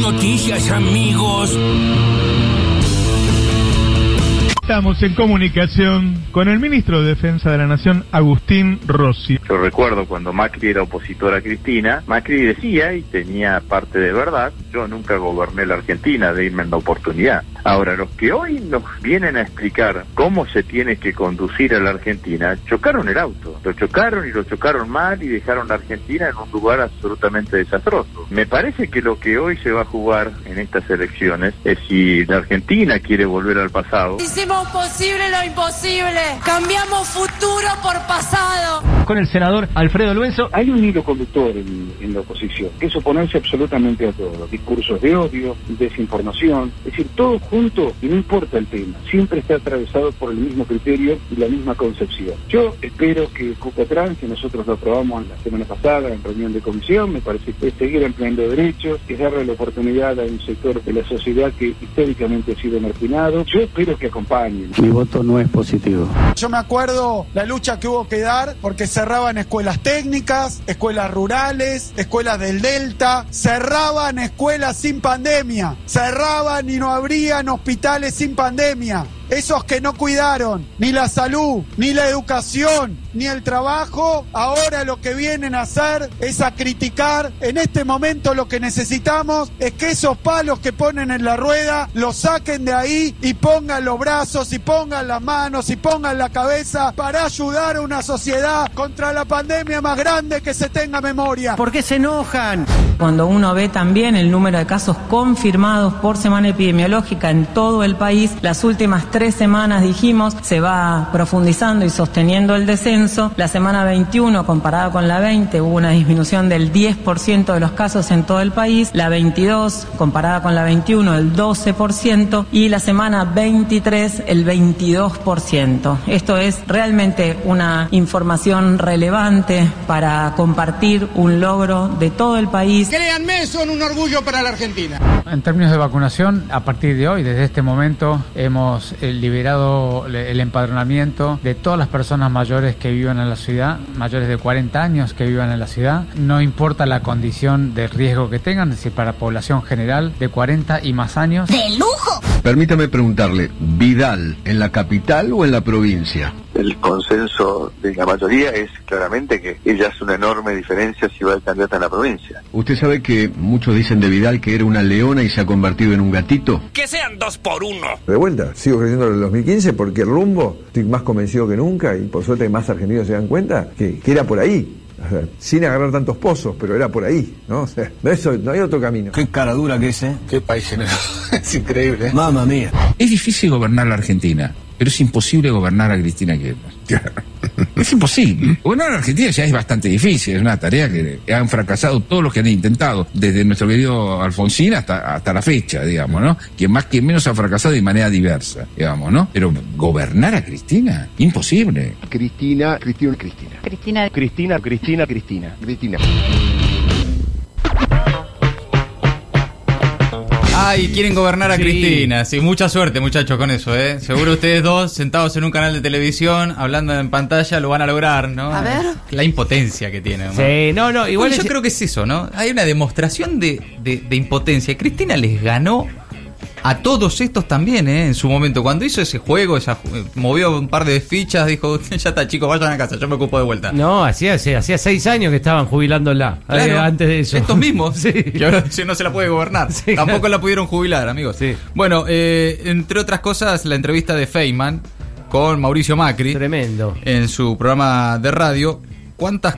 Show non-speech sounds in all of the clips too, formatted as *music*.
noticias, amigos. Estamos en comunicación con el ministro de Defensa de la Nación, Agustín Rossi. Yo recuerdo cuando Macri era opositor a Cristina, Macri decía, y tenía parte de verdad, yo nunca goberné la Argentina, de irme en la oportunidad. Ahora, los que hoy nos vienen a explicar cómo se tiene que conducir a la Argentina, chocaron el auto. Lo chocaron y lo chocaron mal y dejaron la Argentina en un lugar absolutamente desastroso. Me parece que lo que hoy se va a jugar en estas elecciones es si la Argentina quiere volver al pasado. Hicimos posible lo imposible. Cambiamos futuro por pasado. Con el senador Alfredo Luenzo. Hay un hilo conductor en, en la oposición, que es oponerse absolutamente a todo. Discursos de odio, desinformación, es decir, todo junto y no importa el tema. Siempre está atravesado por el mismo criterio y la misma concepción. Yo espero que Cucatrán, que nosotros lo aprobamos la semana pasada en reunión de comisión, me parece que es seguir empleando derechos, es darle la oportunidad a un sector de la sociedad que históricamente ha sido marginado. Yo espero que acompañen. Mi voto no es positivo. Yo me acuerdo la lucha que hubo que dar porque cerraban escuelas técnicas, escuelas rurales, escuelas del Delta, cerraban escuelas sin pandemia, cerraban y no abrían hospitales sin pandemia. Esos que no cuidaron ni la salud, ni la educación, ni el trabajo, ahora lo que vienen a hacer es a criticar. En este momento lo que necesitamos es que esos palos que ponen en la rueda los saquen de ahí y pongan los brazos y pongan las manos y pongan la cabeza para ayudar a una sociedad contra la pandemia más grande que se tenga memoria. ¿Por qué se enojan? Cuando uno ve también el número de casos confirmados por semana epidemiológica en todo el país, las últimas tres semanas dijimos se va profundizando y sosteniendo el descenso. La semana 21 comparada con la 20 hubo una disminución del 10% de los casos en todo el país. La 22 comparada con la 21 el 12% y la semana 23 el 22%. Esto es realmente una información relevante para compartir un logro de todo el país. Créanme, son un orgullo para la Argentina. En términos de vacunación, a partir de hoy, desde este momento, hemos eh, liberado el empadronamiento de todas las personas mayores que vivan en la ciudad, mayores de 40 años que vivan en la ciudad. No importa la condición de riesgo que tengan, es decir, para población general de 40 y más años. ¡De lujo! Permítame preguntarle, ¿Vidal en la capital o en la provincia? El consenso de la mayoría es claramente que ella hace una enorme diferencia si va el candidato en la provincia. Usted sabe que muchos dicen de Vidal que era una leona y se ha convertido en un gatito. Que sean dos por uno. De vuelta, sigo creyendo en el 2015 porque el rumbo, estoy más convencido que nunca y por suerte más argentinos se dan cuenta que, que era por ahí. O sea, sin agarrar tantos pozos, pero era por ahí, ¿no? O sea, no, eso, no hay otro camino. Qué cara dura que es, ¿eh? Qué país generoso. *laughs* es increíble. Mamma mía. Es difícil gobernar la Argentina, pero es imposible gobernar a Cristina Kirchner. *laughs* Es imposible. Gobernar a Argentina ya es bastante difícil, es una tarea que han fracasado todos los que han intentado, desde nuestro querido Alfonsín hasta, hasta la fecha, digamos, ¿no? Quien más que menos ha fracasado de manera diversa, digamos, ¿no? Pero gobernar a Cristina, imposible. Cristina, Cristina, Cristina. Cristina. Cristina, Cristina, Cristina. Cristina. Ay, quieren gobernar a Sí. Cristina. Sí, mucha suerte, muchachos, con eso, ¿eh? Seguro ustedes dos, sentados en un canal de televisión, hablando en pantalla, lo van a lograr, ¿no? A ver. La impotencia que tiene. ¿no? Sí, no, no, igual Bueno, yo es- creo que es eso, ¿no? Hay una demostración de, de- de impotencia. Cristina les ganó a todos estos también, ¿eh? En su momento. Cuando hizo ese juego, esa, ju- movió un par de fichas, dijo, ya está, chicos, vayan a casa, yo me ocupo de vuelta. No, hacía, hacía seis años que estaban jubilándola. Claro, eh, antes de eso. Estos mismos. *laughs* Sí. Que ahora *laughs* no se la puede gobernar. Sí, Tampoco claro. la pudieron jubilar, amigos. Sí. Bueno, eh, entre otras cosas, la entrevista de Feynman con Mauricio Macri Tremendo. en su programa de radio. ¿Cuántas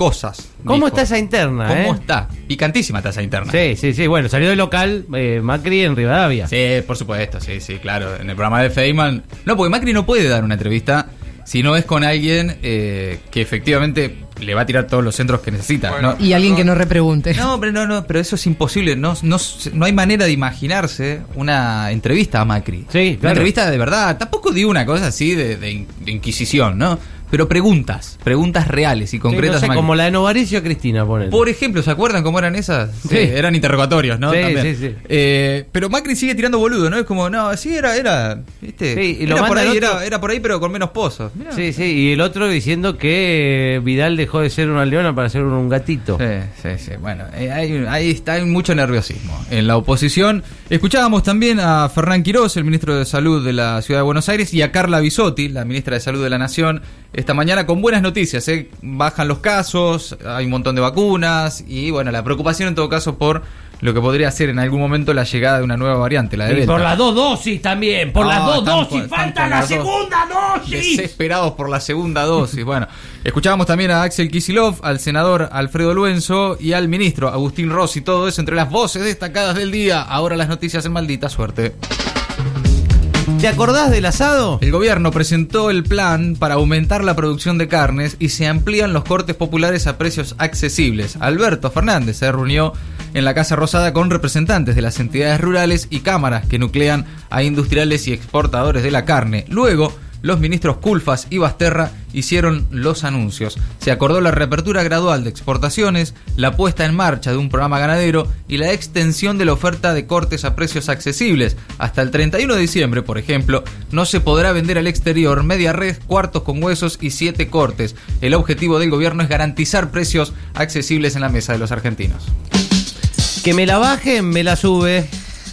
cosas? ¿Cómo dijo? está esa interna, ¿Cómo eh? está? Picantísima está esa interna. Sí, sí, sí. Bueno, salió del local eh, Macri en Rivadavia. Sí, por supuesto, sí, sí, claro. En el programa de Feynman. No, porque Macri no puede dar una entrevista si no es con alguien eh, que efectivamente le va a tirar todos los centros que necesita. ¿no? Y alguien que no repregunte. No, hombre, no, no, pero eso es imposible. No, no, no hay manera de imaginarse una entrevista a Macri. Sí, Una claro. entrevista de verdad. Tampoco digo una cosa así de, de inquisición, ¿no? Pero preguntas, preguntas reales y Sí, concretas. no sé, Macri. como la de Novaricio a Cristina, ponen. Por ejemplo, ¿se acuerdan cómo eran esas? Sí. eran interrogatorios, ¿no? Sí, También. sí, sí. Eh, pero Macri sigue tirando boludo, ¿no? Es como, no, sí, era, era, ¿viste? Sí, y lo era, por ahí, era, era por ahí, pero con menos pozos. Mirá. Sí, sí, y el otro diciendo que eh, Vidal dejó de ser una leona para ser un gatito. Sí, sí, sí. Bueno, eh, hay, ahí está, hay mucho nerviosismo en la oposición. Escuchábamos también a Fernán Quirós, el ministro de Salud de la Ciudad de Buenos Aires, y a Carla Bisotti, la ministra de Salud de la Nación, esta mañana con buenas noticias. ¿eh? Bajan los casos, hay un montón de vacunas y, bueno, la preocupación en todo caso por lo que podría ser en algún momento la llegada de una nueva variante, la de Y Delta. por las dos dosis también, por Ah, las dos están dosis, con- falta la dos. segunda dosis. Desesperados por la segunda dosis. Bueno, escuchábamos también a Axel Kisilov, al senador Alfredo Luenzo y al ministro Agustín Rossi. Todo eso entre las voces destacadas del día. Ahora las noticias en maldita suerte. ¿Te acordás del asado? El gobierno presentó el plan para aumentar la producción de carnes y se amplían los cortes populares a precios accesibles. Alberto Fernández se reunió en la Casa Rosada con representantes de las entidades rurales y cámaras que nuclean a industriales y exportadores de la carne. Luego, los ministros Culfas y Basterra hicieron los anuncios. Se acordó la reapertura gradual de exportaciones, la puesta en marcha de un programa ganadero y la extensión de la oferta de cortes a precios accesibles. Hasta el 31 de diciembre, por ejemplo, no se podrá vender al exterior media red, cuartos con huesos y siete cortes. El objetivo del gobierno es garantizar precios accesibles en la mesa de los argentinos. Que me la bajen, me la sube.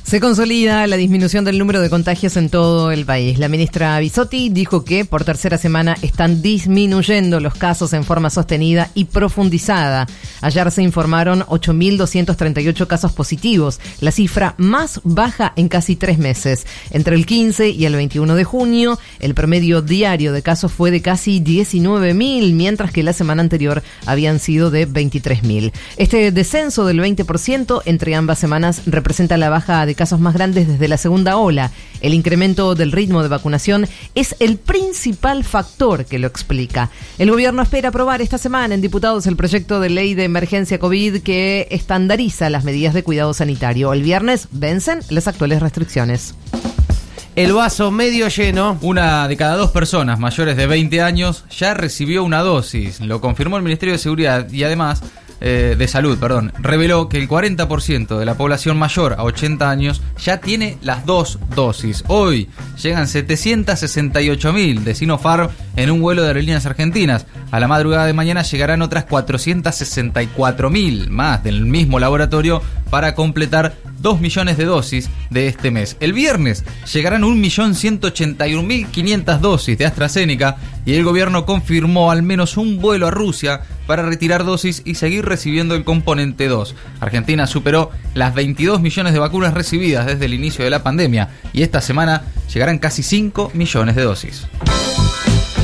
Se consolida la disminución del número de contagios en todo el país. La ministra Bisotti dijo que por tercera semana están disminuyendo los casos en forma sostenida y profundizada. Ayer se informaron 8.238 casos positivos, la cifra más baja en casi tres meses. Entre el 15 y el 21 de junio, el promedio diario de casos fue de casi 19.000, mientras que la semana anterior habían sido de 23.000. Este descenso del 20% entre ambas semanas representa la baja de casos más grandes desde la segunda ola. El incremento del ritmo de vacunación es el principal factor que lo explica. El gobierno espera aprobar esta semana en diputados el proyecto de ley de emergencia COVID que estandariza las medidas de cuidado sanitario. El viernes vencen las actuales restricciones. El vaso medio lleno. Una de cada dos personas mayores de 20 años ya recibió una dosis. Lo confirmó el Ministerio de Seguridad y además eh, de Salud, perdón, reveló que el 40% de la población mayor a 80 años ya tiene las dos dosis. Hoy llegan 768.000 de Sinopharm en un vuelo de aerolíneas argentinas. A la madrugada de mañana llegarán otras 464.000 más del mismo laboratorio para completar 2 millones de dosis de este mes. El viernes llegarán 1.181.500 dosis de AstraZeneca y el gobierno confirmó al menos un vuelo a Rusia para retirar dosis y seguir recibiendo el componente 2. Argentina superó las 22 millones de vacunas recibidas desde el inicio de la pandemia y esta semana llegarán casi 5 millones de dosis.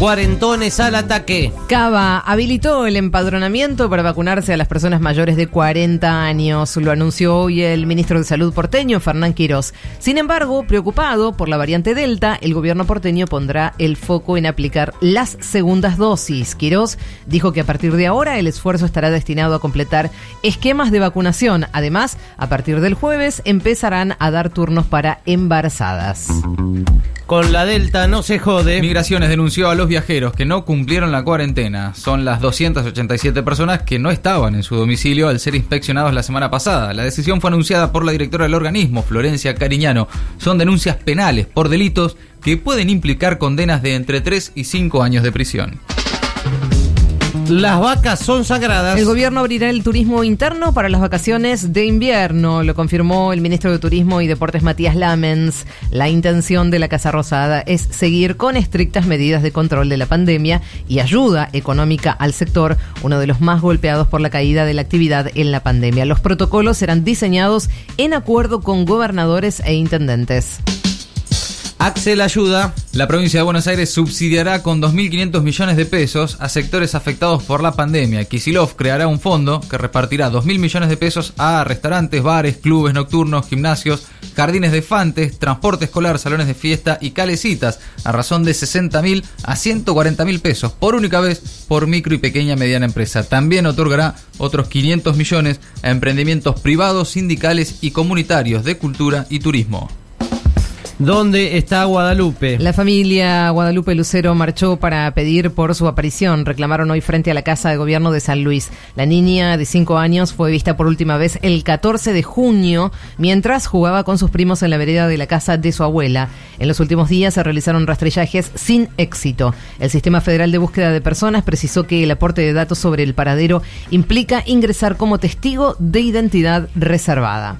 Cuarentones al ataque. Cava habilitó el empadronamiento para vacunarse a las personas mayores de 40 años. Lo anunció hoy el ministro de Salud porteño, Fernán Quirós. Sin embargo, preocupado por la variante Delta, el gobierno porteño pondrá el foco en aplicar las segundas dosis. Quirós dijo que a partir de ahora el esfuerzo estará destinado a completar esquemas de vacunación. Además, a partir del jueves empezarán a dar turnos para embarazadas. Con la Delta no se jode. Migraciones denunció a los viajeros que no cumplieron la cuarentena. Son las 287 personas que no estaban en su domicilio al ser inspeccionados la semana pasada. La decisión fue anunciada por la directora del organismo, Florencia Cariñano. Son denuncias penales por delitos que pueden implicar condenas de entre 3 y 5 años de prisión. Las vacas son sagradas. El gobierno abrirá el turismo interno para las vacaciones de invierno, lo confirmó el ministro de Turismo y Deportes Matías Lamens. La intención de la Casa Rosada es seguir con estrictas medidas de control de la pandemia y ayuda económica al sector, uno de los más golpeados por la caída de la actividad en la pandemia. Los protocolos serán diseñados en acuerdo con gobernadores e intendentes. Axel ayuda. La provincia de Buenos Aires subsidiará con 2.500 millones de pesos a sectores afectados por la pandemia. Kisilov creará un fondo que repartirá 2.000 millones de pesos a restaurantes, bares, clubes nocturnos, gimnasios, jardines de fantes, transporte escolar, salones de fiesta y calecitas a razón de 60.000 a 140.000 pesos por única vez por micro y pequeña mediana empresa. También otorgará otros 500 millones a emprendimientos privados, sindicales y comunitarios de cultura y turismo. ¿Dónde está Guadalupe? La familia Guadalupe Lucero marchó para pedir por su aparición. Reclamaron hoy frente a la Casa de Gobierno de San Luis. La niña de 5 años fue vista por última vez el 14 de junio mientras jugaba con sus primos en la vereda de la casa de su abuela. En los últimos días se realizaron rastrillajes sin éxito. El Sistema Federal de Búsqueda de Personas precisó que el aporte de datos sobre el paradero implica ingresar como testigo de identidad reservada.